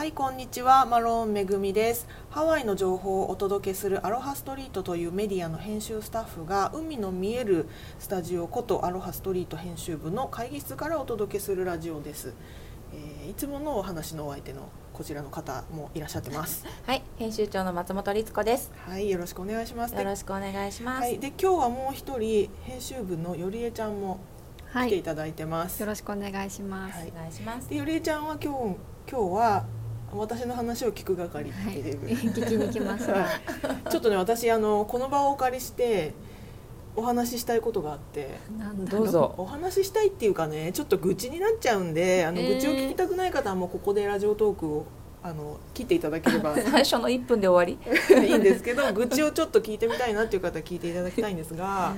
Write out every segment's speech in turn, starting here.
はいこんにちはマロンめぐみですハワイの情報をお届けするアロハストリートというメディアの編集スタッフが海の見えるスタジオことアロハストリート編集部の会議室からお届けするラジオです、えーいつものお話のお相手のこちらの方もいらっしゃってますはい、編集長の松本律子です。はいよろしくお願いしますよろしくお願いします。はい、で今日はもう一人編集部のよりえちゃんもはい、来ていただいてます、よろしくお願いします。はいお願いします。でよりえちゃんは今日今日は私の話を聞く係はい、っていう、聞きに来ました。ちょっとね私あのこの場をお借りしてお話ししたいことがあって。どうぞ。お話ししたいっていうかねちょっと愚痴になっちゃうんであの、えー愚痴を聞きたくない方はもうここでラジオトークをあの切っていただければ。い 最初の一分で終わいんですけど愚痴をちょっと聞いてみたいなっていう方は聞いていただきたいんですが、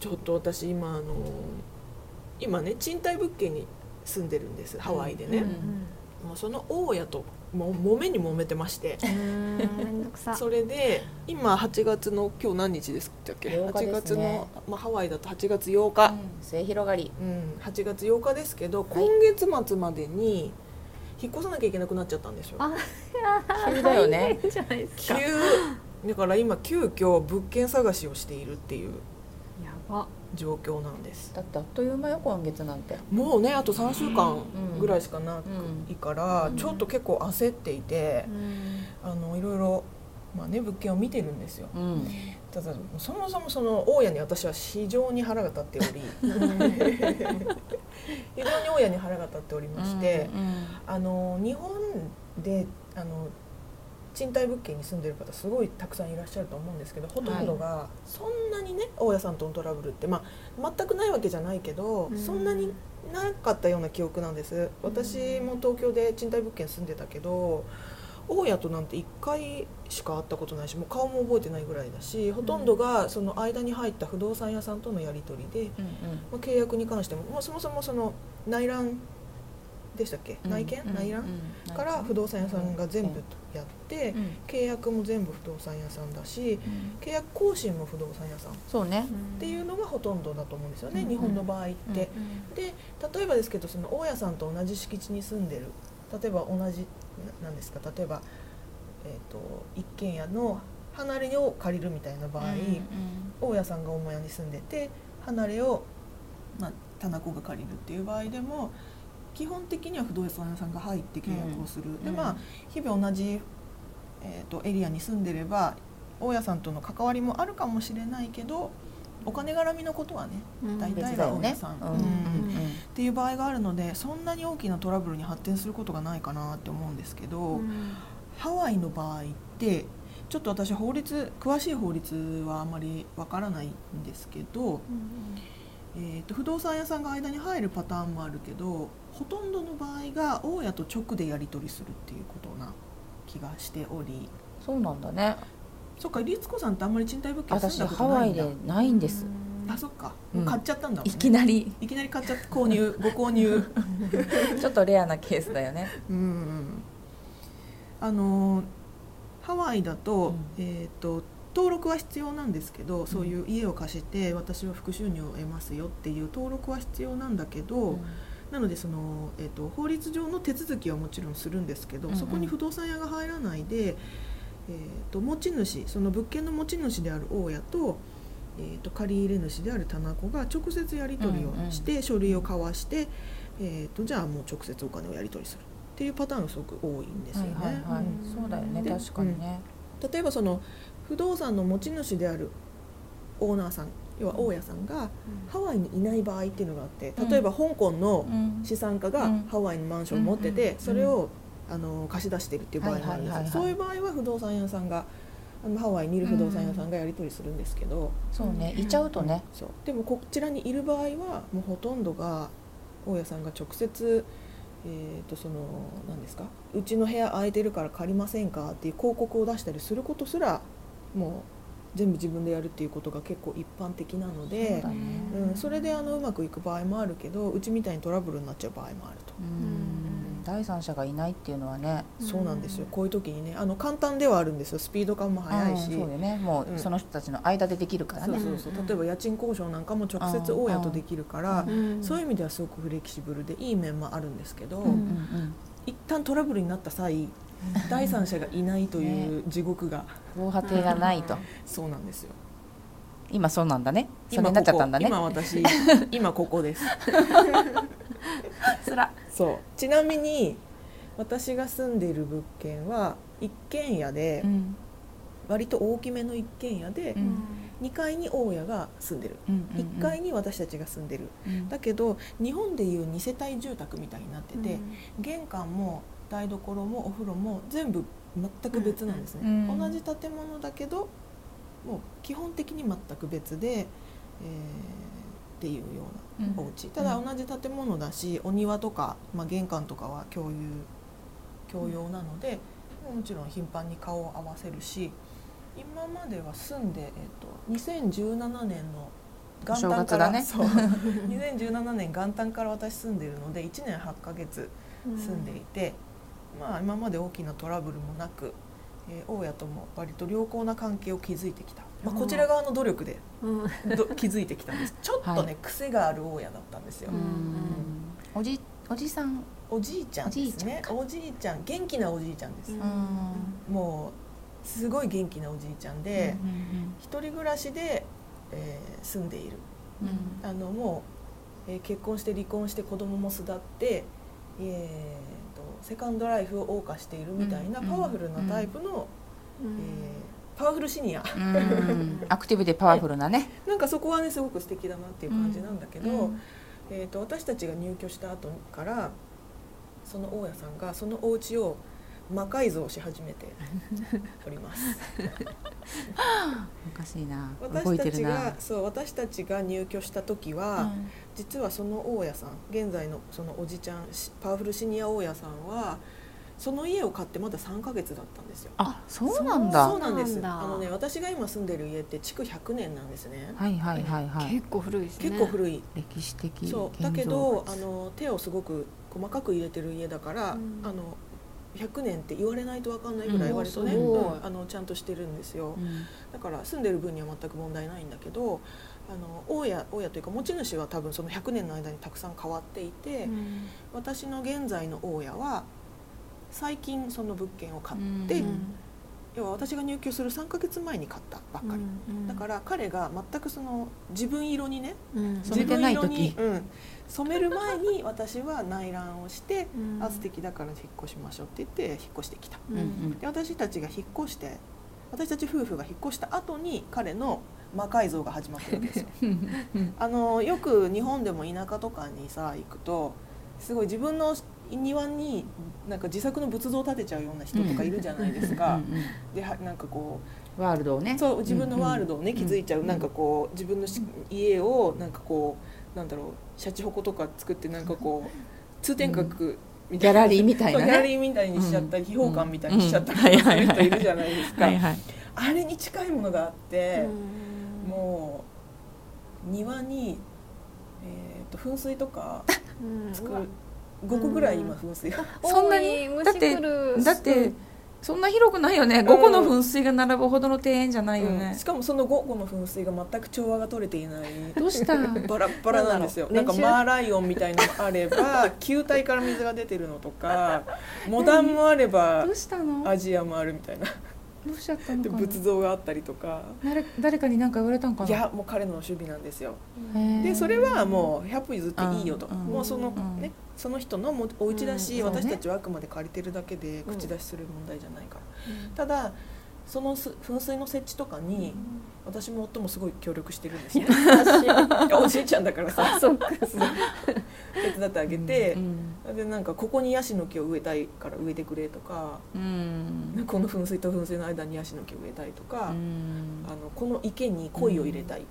ちょっと私今あの今ね賃貸物件に住んでるんですハワイでね、うんもうその大家ともめに揉めてまして。うーん、めんどくさ。それで今8月の今日何日ですっけ？8日8月ですねの、まあ、ハワイだと8月8日、末広がり。うん、8月8日ですけど、はい今月末までに引っ越さなきゃいけなくなっちゃったんですよあ急だよね。急だから今急遽物件探しをしているっていうば。状況なんですだってあっという間よ今月なんて。もうねあと3週間うんぐらいしかなうんいから、うんちょっと結構焦っていてう、ん。あのいろいろ、まあね、物件を見てるんですようん。ただそもそもその大家に私は非常に腹が立っており 非常に大家に腹が立っておりまして、あの日本であの賃貸物件に住んでる方すごいたくさんいらっしゃると思うんですけどほとんどがそんなにね大家さんとのトラブルって、まあ、全くないわけじゃないけど、うん。そんなになかったような記憶なんです。私も東京で賃貸物件住んでたけど大家となんて1回しか会ったことないしもう顔も覚えてないぐらいだしほとんどがその間に入った不動産屋さんとのやり取りで、うん。まあ、契約に関しても、まあ、そもそもその内覧でしたっけ、うん。内見、うん。内覧、うん。から不動産屋さんが全部やって、うん。契約も全部不動産屋さんだし契約更新も不動産屋さん。っそうね。ていうのがほとんどだと思うんですよね、うん。日本の場合って。うん。で例えばですけどその大家さんと同じ敷地に住んでる例えば同じななんですか？例えば、えー、と一軒家の離れを借りるみたいな場合、大家さんが母屋に住んでて離れを、まあ、棚子が借りるっていう場合でも基本的には不動産屋さんが入って契約をする、でまあ日々同じ、えー、とエリアに住んでれば大家さんとの関わりもあるかもしれないけどお金絡みのことはねうん。大体別だよね。大家さん。うん。うん。っていう場合があるのでそんなに大きなトラブルに発展することがないかなって思うんですけど、うん。ハワイの場合ってちょっと私法律詳しい法律はあまりわからないんですけど、えー、と不動産屋さんが間に入るパターンもあるけどほとんどの場合が大家と直でやり取りするっていうことな気がしており。そうなんだね。そっか律子さんってあんまり賃貸物件住ん私だこハワイとないんだ。でないんです。あそっか、買っちゃったんだもんね。いきなり。いきなり買っちゃって購入 ご購入。ちょっとレアなケースだよね。うんうんあのハワイだと,、うん。えー、と登録は必要なんですけど、そういう家を貸して私は副収入を得ますよっていう登録は必要なんだけど、なのでその、えー、と法律上の手続きはもちろんするんですけど、うんうん。そこに不動産屋が入らないで、えー、と持ち主その物件の持ち主である大家と,、えー、と借り入れ主である棚子が直接やり取りをして、書類を交わして、えー、とじゃあもう直接お金をやり取りする。っていうパターンがすごく多いんですよね。はいはいはい。うん。そうだよね。で確かにね。例えばその不動産の持ち主であるオーナーさん要は大家さんがハワイにいない場合っていうのがあって例えば香港のうん。資産家がうん。ハワイにマンションを持ってうんてそれをあの貸し出してるっていう場合もあるんですそういう場合は不動産屋さんがあのハワイにいる不動産屋さんがやり取りするんですけどそうね。いちゃうとね。そう。でもこちらにいる場合はもうほとんどが大家さんが直接えー、とその何ですか？うちの部屋空いてるから借りませんか？っていう広告を出したりすることすらもう全部自分でやるっていうことが結構一般的なのでそうだね。うん、それであのうまくいく場合もあるけどうちみたいにトラブルになっちゃう場合もあると。うん。第三者がいないっていうのはね。そうなんですよ。こういう時にねあの簡単ではあるんですよ。スピード感も速いし、うんそうよね。もうその人たちの間でできるからね、そうそうそう。うん。例えば家賃交渉なんかも直接大家とできるから、うん。そういう意味ではすごくフレキシブルでいい面もあるんですけど、うんうんうん。一旦トラブルになった際第三者がいないという地獄が、防波堤がないと。そうなんですよ。今そうなんだね。それ今になっちゃったんだね。今私 今ここです。つら。そう。ちなみに私が住んでいる物件は一軒家でうん。割と大きめの一軒家でうん。2階に大家が住んでる。うんうんうん。1階に私たちが住んでる。うん。だけど日本でいう2世帯住宅みたいになってて、うん。玄関も台所もお風呂も全部全く別なんですね、うん。同じ建物だけどもう基本的に全く別で、えーっていうようなお家、ただ同じ建物だしお庭とか、まあ、玄関とかは共有共用なので、もちろん頻繁に顔を合わせるし今までは住んで、えっと2017年の元旦からね。そう。2017年元旦から私住んでるので1年8ヶ月住んでいて、まあ今まで大きなトラブルもなく、えー大家とも割と良好な関係を築いてきた、まあ、こちら側の努力でうん。ど築いてきたんです。ちょっとね、はい。癖がある大家だったんですよ、うん。おじおじさん？おじいちゃんですね。おじいちゃん元気なおじいちゃんです、うん。もうすごい元気なおじいちゃんで、うん一人暮らしで、えー住んでいる。うん。あのもう、えー結婚して離婚して子供も巣立って、えーとセカンドライフを謳歌しているみたいなうん。パワフルなタイプの、うん。えーパワフルシニア。アクティブでパワフルなね。なんかそこはねすごく素敵だなっていう感じなんだけど、うん。えー、と私たちが入居した後からその大家さんがそのお家を魔改造し始めております。おかしいな。動い私たちがそう私たちが入居した時は、実はその大家さん現在のそのおじちゃんしパワフルシニア大家さんはその家を買ってまだ3ヶ月だったんですよ。あそうなんだ。そうなんです。あのね私が今住んでる家って築100年なんですね、はいはいはいはい。結構古いですね。結構古い。歴史的そうだけど物あの手をすごく細かく入れてる家だから、うん。あの100年って言われないと分かんないぐらいうん。割とね、うん。あのちゃんとしてるんですよ、うん。だから住んでる分には全く問題ないんだけどあの大家大家というか持ち主は多分その100年の間にたくさん変わっていて、うん。私の現在の大家は最近その物件を買って、うん要は私が入居する3ヶ月前に買ったばっかり、うんだから彼が全くその自分色にねうん。染めてない時。自分色に、うん、染める前に私は内覧をして、うん。あ素敵だから引っ越しましょうって言って引っ越してきた。うんうん。で私たちが引っ越して私たち夫婦が引っ越した後に彼の魔改造が始まってるんですよ。あのよく日本でも田舎とかにさ行くとすごい自分の庭になんか自作の仏像を建てちゃうような人とかいるじゃないですか、うんうんではなんかこうワールドをね。そう自分のワールドをね、うん気づいちゃう、うんなんかこう自分のし家をなんかこうなんだろうシャチホコとか作ってなんかこう 通天閣みたいな、ギャラリーみたいなね。ギャラリーみたいにしちゃったり、うん秘宝館みたいにしちゃったりうんする人いるじゃないですか、はいはい。あれに近いものがあって、うん。もう庭に、えー、と噴水とか うん。作る5個ぐらい今噴水が、そんなに？だってだってそんな広くないよね。5個の噴水が並ぶほどの庭園じゃないよね。うん。しかもその5個の噴水が全く調和が取れていない。どうした？バラッバラなんですよなんんかマーライオンみたいのもあれば 球体から水が出てるのとかモダンもあればどうしたの？アジアもあるみたいなどうしちゃったの仏像があったりとか。誰誰かに何か言われたんかな？いやもう彼の守備なんですよ。でそれはもう100歩譲っていいよと。うんもうそのうん。ねその人のもお家だしうん私たちはあくまで借りてるだけでうん口出しする問題じゃないから。ただそのす噴水の設置とかに私も夫もすごい協力してるんですね いやおじいちゃんだからさ。そっか手伝ってあげてう、んでなんかここにヤシの木を植えたいから植えてくれとか、うん。この噴水と噴水の間にヤシの木を植えたいとか、うん。あのこの池に鯉を入れたい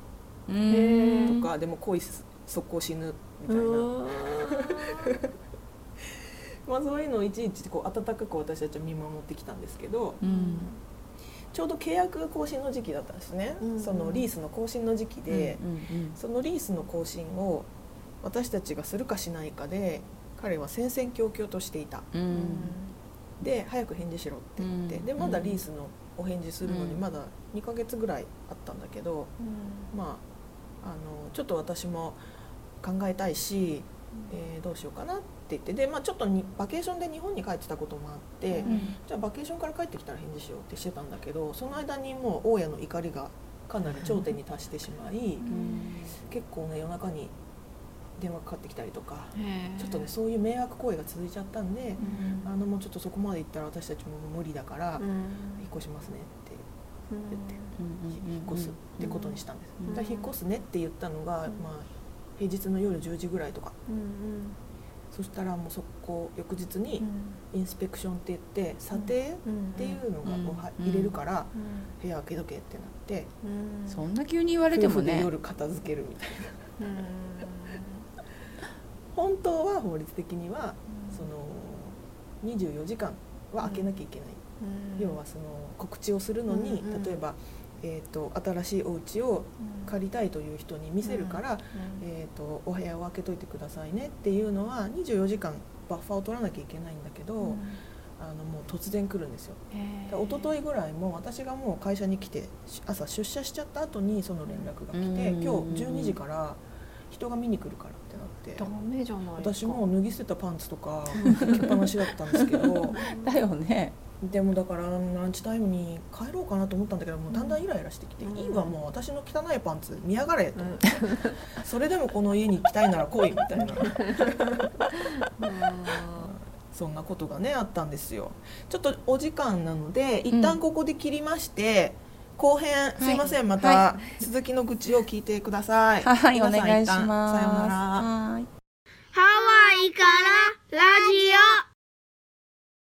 うん。とか、でも鯉速攻死ぬみたいな、まあ、そういうのをいちいちこう温かく私たちは見守ってきたんですけどうん。ちょうど契約が更新の時期だったんですね、うん。そのリースの更新の時期で、うんうん。そのリースの更新を私たちがするかしないかで彼は戦々恐々としていた。うん。で早く返事しろって言って、うん。でまだリースのお返事するのにうん。まだ2ヶ月ぐらいあったんだけど、まああのちょっと私も考えたいし、えーどうしようかなって言ってで、まあ、ちょっとにバケーションで日本に帰ってたこともあって、うん。じゃあバケーションから帰ってきたら返事しようってしてたんだけどその間にもう大家の怒りがかなり頂点に達してしまい、結構ね夜中に電話かかってきたりとか、ちょっとねそういう迷惑行為が続いちゃったんで、あのもうちょっとそこまで行ったら私たちも無理だから、引っ越しますねって言って。引っ越すってことにしたんです、うんだから引っ越すねって言ったのが、まあ、平日の夜10時ぐらいとか。そしたらもうそこ翌日にインスペクションって言って査定っていうのがうんこう入れるから部屋開けとけってなって。そんな急に言われてもね。夜片付けるみたいな本当は法律的にはその24時間は開けなきゃいけない、要はその告知をするのに、例えば、えー、と新しいお家を借りたいという人に見せるから、えー、とお部屋を開けといてくださいねっていうのは24時間バッファーを取らなきゃいけないんだけど、あのもう突然来るんですよ。で一昨日ぐらいも私がもう会社に来てし朝出社しちゃった後にその連絡が来て、うん今日12時から人が見に来るからってなって。ダメじゃない私も脱ぎ捨てたパンツとか履きっぱなしだったんですけど。だよね。でもだからランチタイムに帰ろうかなと思ったんだけどもうだんだんイライラしてきて「うん。いいわもう私の汚いパンツ見やがれ」と思って、それでもこの家に来たいなら来い」みたいな。そんなことがねあったんですよ。ちょっとお時間なので一旦ここで切りまして、後編すいません、または続きの愚痴を聞いてください。はいお皆さん願いし一旦ますさようなら。はい。ハワイからラジオ